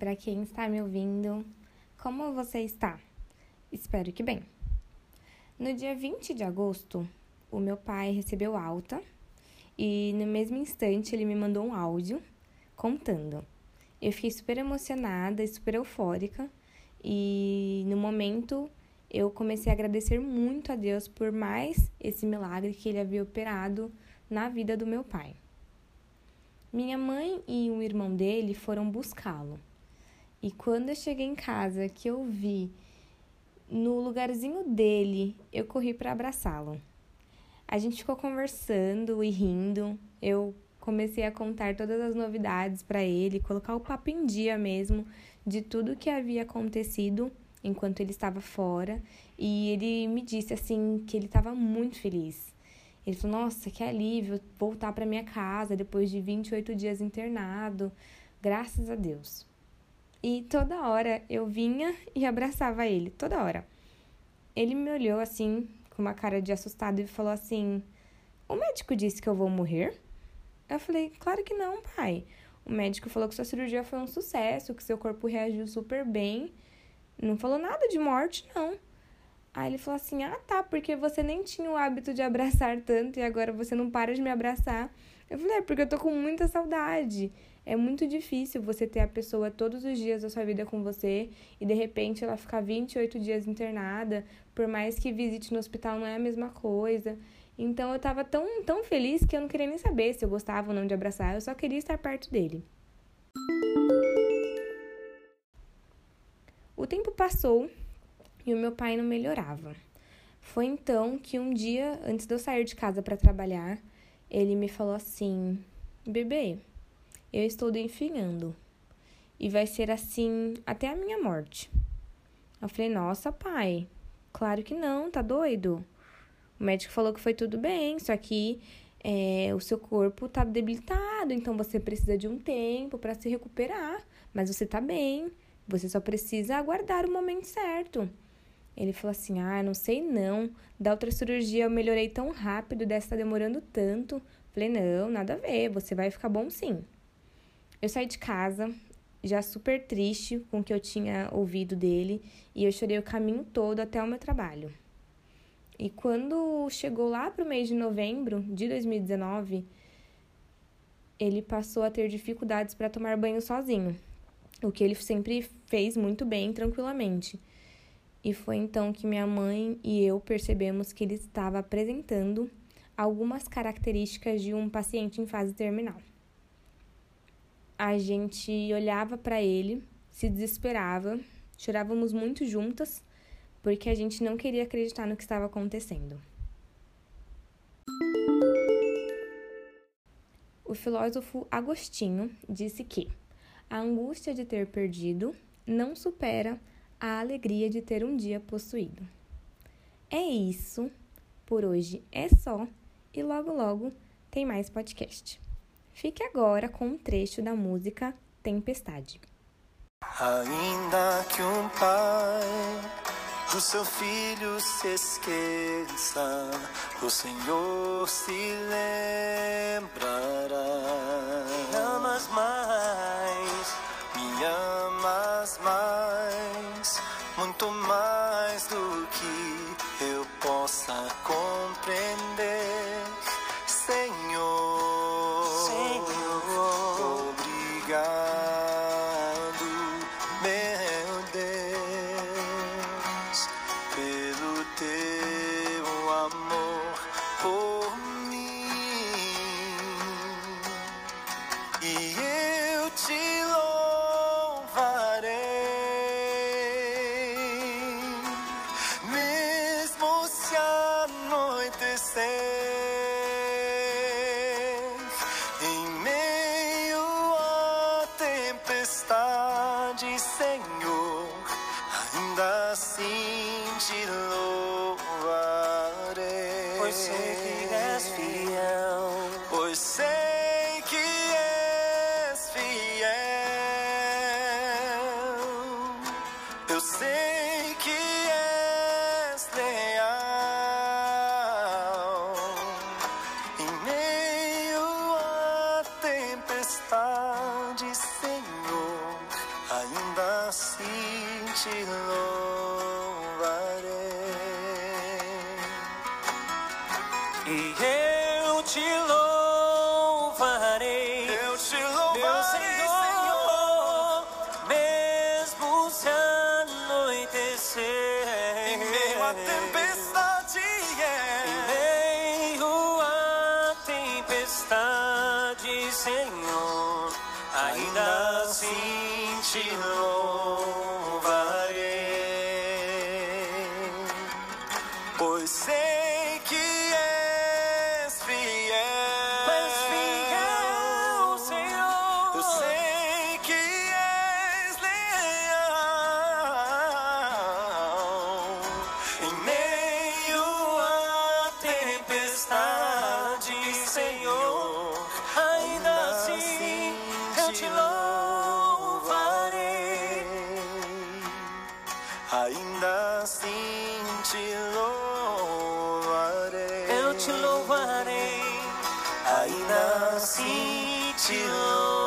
para quem está me ouvindo. Como você está? Espero que bem. No dia 20 de agosto, o meu pai recebeu alta e no mesmo instante ele me mandou um áudio contando. Eu fiquei super emocionada e super eufórica e no momento eu comecei a agradecer muito a Deus por mais esse milagre que ele havia operado na vida do meu pai. Minha mãe e um irmão dele foram buscá-lo. E quando eu cheguei em casa, que eu vi no lugarzinho dele, eu corri para abraçá-lo. A gente ficou conversando e rindo. Eu comecei a contar todas as novidades para ele, colocar o papo em dia mesmo de tudo que havia acontecido enquanto ele estava fora. E ele me disse assim que ele estava muito feliz ele falou: Nossa, que alívio voltar para minha casa depois de 28 dias internado. Graças a Deus. E toda hora eu vinha e abraçava ele, toda hora. Ele me olhou assim, com uma cara de assustado, e falou assim: O médico disse que eu vou morrer? Eu falei: Claro que não, pai. O médico falou que sua cirurgia foi um sucesso, que seu corpo reagiu super bem. Não falou nada de morte, não. Aí ele falou assim: Ah, tá, porque você nem tinha o hábito de abraçar tanto e agora você não para de me abraçar. Eu falei: É, porque eu tô com muita saudade. É muito difícil você ter a pessoa todos os dias da sua vida com você e de repente ela ficar 28 dias internada, por mais que visite no hospital não é a mesma coisa. Então eu tava tão, tão feliz que eu não queria nem saber se eu gostava ou não de abraçar, eu só queria estar perto dele. O tempo passou e o meu pai não melhorava. Foi então que um dia, antes de eu sair de casa para trabalhar, ele me falou assim: Bebê, eu estou definhando e vai ser assim até a minha morte. Eu falei: Nossa, pai, claro que não, tá doido? O médico falou que foi tudo bem, só que é, o seu corpo tá debilitado, então você precisa de um tempo para se recuperar, mas você tá bem, você só precisa aguardar o momento certo. Ele falou assim: Ah, não sei não. Da outra cirurgia eu melhorei tão rápido, dessa tá demorando tanto. Falei: Não, nada a ver, você vai ficar bom sim. Eu saí de casa, já super triste com o que eu tinha ouvido dele, e eu chorei o caminho todo até o meu trabalho. E quando chegou lá para o mês de novembro de 2019, ele passou a ter dificuldades para tomar banho sozinho, o que ele sempre fez muito bem, tranquilamente. E foi então que minha mãe e eu percebemos que ele estava apresentando algumas características de um paciente em fase terminal. A gente olhava para ele, se desesperava, chorávamos muito juntas, porque a gente não queria acreditar no que estava acontecendo. O filósofo Agostinho disse que a angústia de ter perdido não supera a alegria de ter um dia possuído. É isso, por hoje é só e logo logo tem mais podcast. Fique agora com um trecho da música Tempestade. Ainda que um pai do seu filho se esqueça, o Senhor se lembrará. Me amas mais, me amas mais muito mais do que eu possa compreender, Senhor. Assim te louvarei. Pois sei que és fiel, pois sei que és fiel. Eu sei que és leal. Te louvarei. Eu te Meu louvarei, Senhor, mesmo se anoitecer, Em meio à tempestade, em yeah. meio à tempestade, Senhor, ainda assim te louvarei, pois sei que Senhor, Ainda assim eu te louvarei. Ainda assim te louvarei. Eu te louvarei. Ainda assim te louvarei.